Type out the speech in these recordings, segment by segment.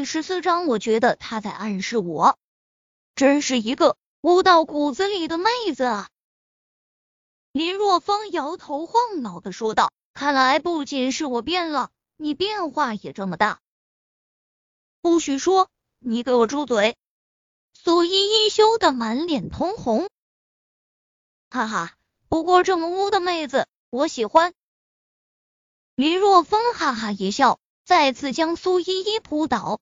第十四章，我觉得他在暗示我，真是一个污到骨子里的妹子啊！林若风摇头晃脑的说道：“看来不仅是我变了，你变化也这么大。”不许说！你给我住嘴！苏依依羞得满脸通红，哈哈，不过这么污的妹子，我喜欢。林若风哈哈一笑，再次将苏依依扑倒。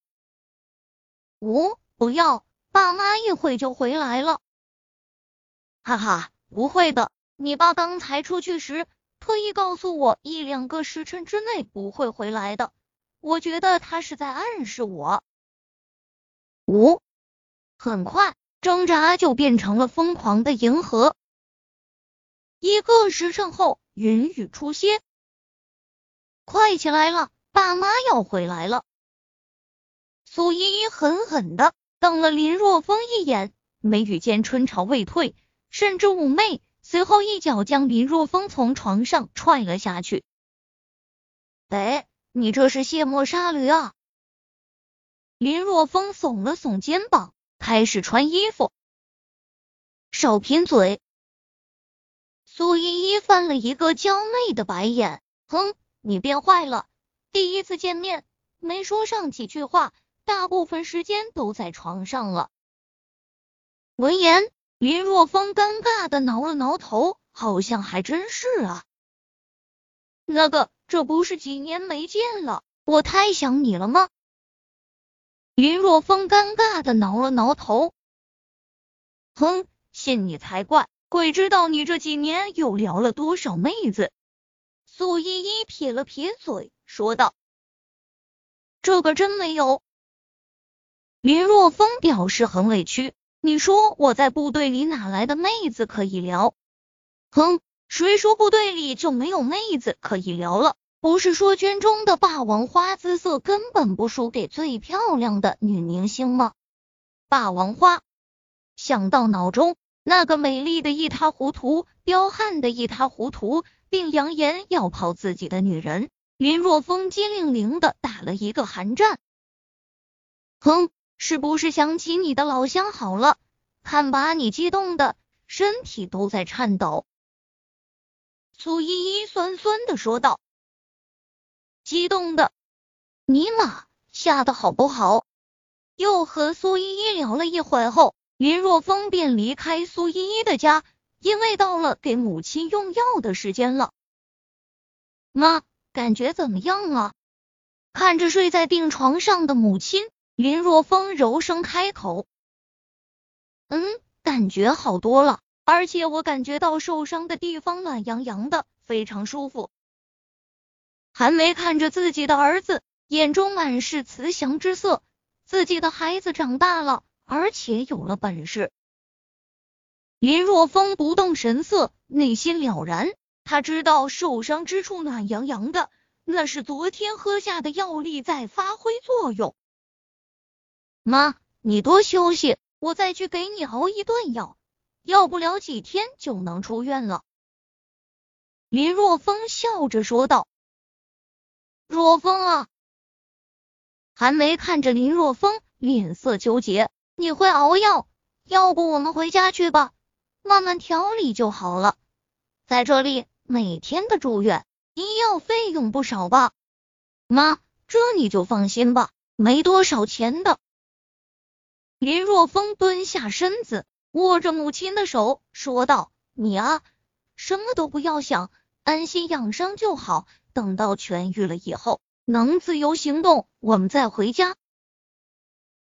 呜，不要，爸妈一会就回来了。哈哈，不会的，你爸刚才出去时特意告诉我，一两个时辰之内不会回来的。我觉得他是在暗示我。五，很快，挣扎就变成了疯狂的迎合。一个时辰后，云雨出现，快起来了，爸妈要回来了。苏依依狠狠的瞪了林若风一眼，眉宇间春潮未退，甚至妩媚。随后一脚将林若风从床上踹了下去。哎，你这是卸磨杀驴啊！林若风耸了耸肩膀，开始穿衣服。少贫嘴！苏依依翻了一个娇媚的白眼，哼，你变坏了。第一次见面没说上几句话，大部分时间都在床上了。闻言，林若风尴尬的挠了挠头，好像还真是啊。那个，这不是几年没见了，我太想你了吗？林若风尴尬的挠了挠头，哼，信你才怪！鬼知道你这几年又撩了多少妹子？苏依依撇了撇嘴，说道：“这个真没有。”林若风表示很委屈：“你说我在部队里哪来的妹子可以聊？”哼，谁说部队里就没有妹子可以聊了？不是说军中的霸王花姿色根本不输给最漂亮的女明星吗？霸王花想到脑中那个美丽的一塌糊涂、彪悍的一塌糊涂，并扬言要泡自己的女人，林若风机灵灵的打了一个寒战。哼，是不是想起你的老相好了？看把你激动的身体都在颤抖。苏依依酸酸的说道。激动的，尼玛，吓得好不好？又和苏依依聊了一会后，林若风便离开苏依依的家，因为到了给母亲用药的时间了。妈，感觉怎么样啊？看着睡在病床上的母亲，林若风柔声开口：“嗯，感觉好多了，而且我感觉到受伤的地方暖洋洋的，非常舒服。”韩梅看着自己的儿子，眼中满是慈祥之色。自己的孩子长大了，而且有了本事。林若风不动神色，内心了然。他知道受伤之处暖洋洋的，那是昨天喝下的药力在发挥作用。妈，你多休息，我再去给你熬一顿药，要不了几天就能出院了。林若风笑着说道。若风啊，韩梅看着林若风，脸色纠结。你会熬药，要不我们回家去吧，慢慢调理就好了。在这里每天的住院，医药费用不少吧？妈，这你就放心吧，没多少钱的。林若风蹲下身子，握着母亲的手，说道：“你啊，什么都不要想，安心养伤就好。”等到痊愈了以后，能自由行动，我们再回家。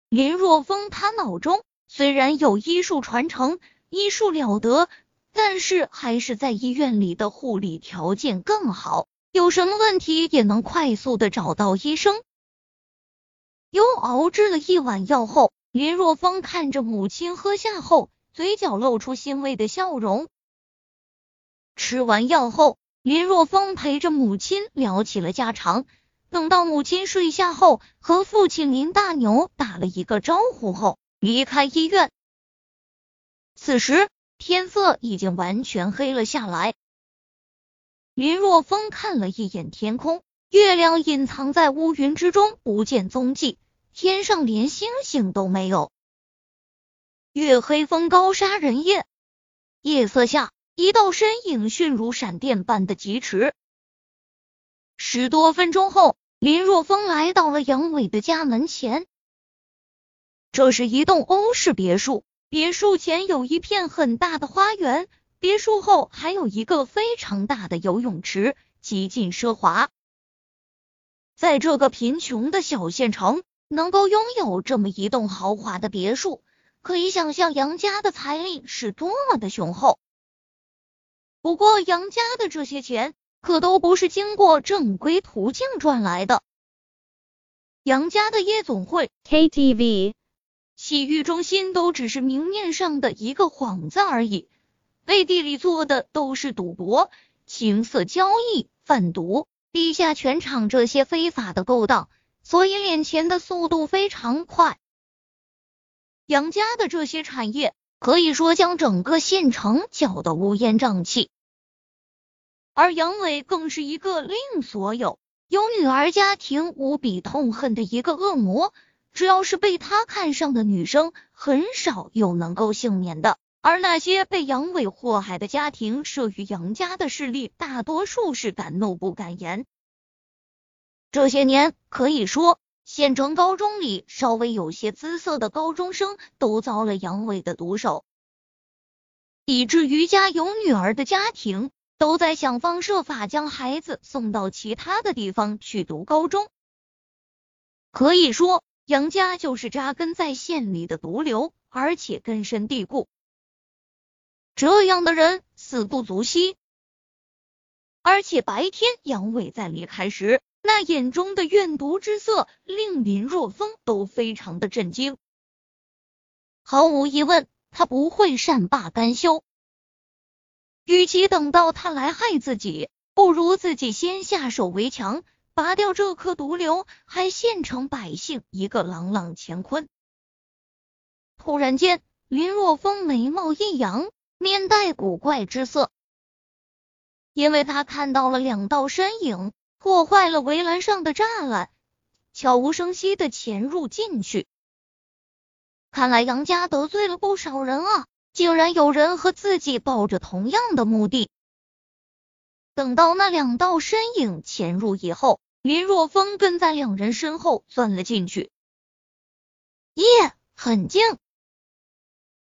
林若风他脑中虽然有医术传承，医术了得，但是还是在医院里的护理条件更好，有什么问题也能快速的找到医生。又熬制了一碗药后，林若风看着母亲喝下后，嘴角露出欣慰的笑容。吃完药后。林若风陪着母亲聊起了家常，等到母亲睡下后，和父亲林大牛打了一个招呼后，离开医院。此时天色已经完全黑了下来。林若风看了一眼天空，月亮隐藏在乌云之中，不见踪迹。天上连星星都没有。月黑风高杀人夜，夜色下，一道身影迅如闪电般的疾驰。十多分钟后，林若风来到了杨伟的家门前。这是一栋欧式别墅，别墅前有一片很大的花园，别墅后还有一个非常大的游泳池，极尽奢华。在这个贫穷的小县城，能够拥有这么一栋豪华的别墅，可以想象杨家的财力是多么的雄厚。不过，杨家的这些钱可都不是经过正规途径赚来的。杨家的夜总会、KTV、洗浴中心都只是明面上的一个幌子而已，背地里做的都是赌博、情色交易、贩毒。地下拳场这些非法的勾当，所以敛钱的速度非常快。杨家的这些产业可以说将整个县城搅得乌烟瘴气，而杨伟更是一个令所有有女儿家庭无比痛恨的一个恶魔。只要是被他看上的女生，很少有能够幸免的。而那些被杨伟祸害的家庭，慑于杨家的势力，大多数是敢怒不敢言。这些年，可以说县城高中里稍微有些姿色的高中生，都遭了杨伟的毒手，以至于家有女儿的家庭，都在想方设法将孩子送到其他的地方去读高中。可以说，杨家就是扎根在县里的毒瘤，而且根深蒂固。这样的人死不足惜，而且白天杨伟在离开时，那眼中的怨毒之色，令林若风都非常的震惊。毫无疑问，他不会善罢甘休。与其等到他来害自己，不如自己先下手为强，拔掉这颗毒瘤，还县城百姓一个朗朗乾坤。突然间，林若风眉毛一扬。面带古怪之色，因为他看到了两道身影破坏了围栏上的栅栏，悄无声息的潜入进去。看来杨家得罪了不少人啊！竟然有人和自己抱着同样的目的。等到那两道身影潜入以后，林若风跟在两人身后钻了进去。夜很静。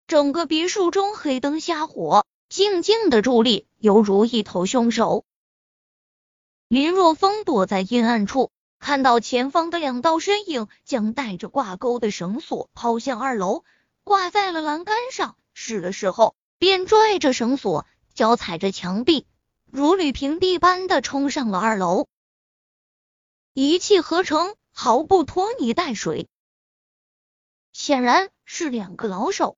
整个别墅中黑灯瞎火，静静的伫立，犹如一头凶手。林若风躲在阴暗处，看到前方的两道身影将带着挂钩的绳索抛向二楼，挂在了栏杆上。试了试后，便拽着绳索，脚踩着墙壁，如履平地般的冲上了二楼。一气呵成，毫不拖泥带水，显然是两个老手。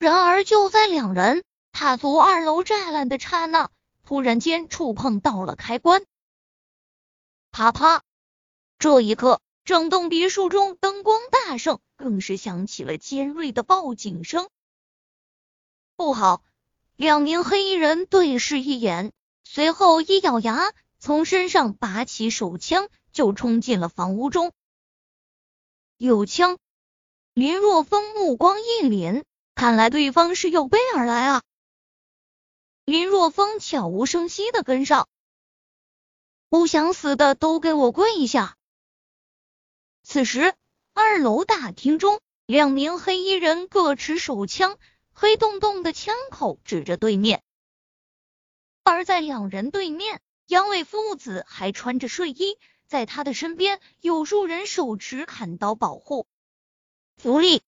然而，就在两人踏足二楼栅栏的刹那，突然间触碰到了开关，啪啪！这一刻，整栋别墅中灯光大盛，更是响起了尖锐的报警声。不好！两名黑衣人对视一眼，随后一咬牙，从身上拔起手枪，就冲进了房屋中。有枪！林若风目光一凛。看来对方是有备而来啊！林若风悄无声息的跟上，不想死的都给我跪下！此时，二楼大厅中，两名黑衣人各持手枪，黑洞洞的枪口指着对面。而在两人对面，杨伟父子还穿着睡衣，在他的身边有数人手持砍刀保护。福利。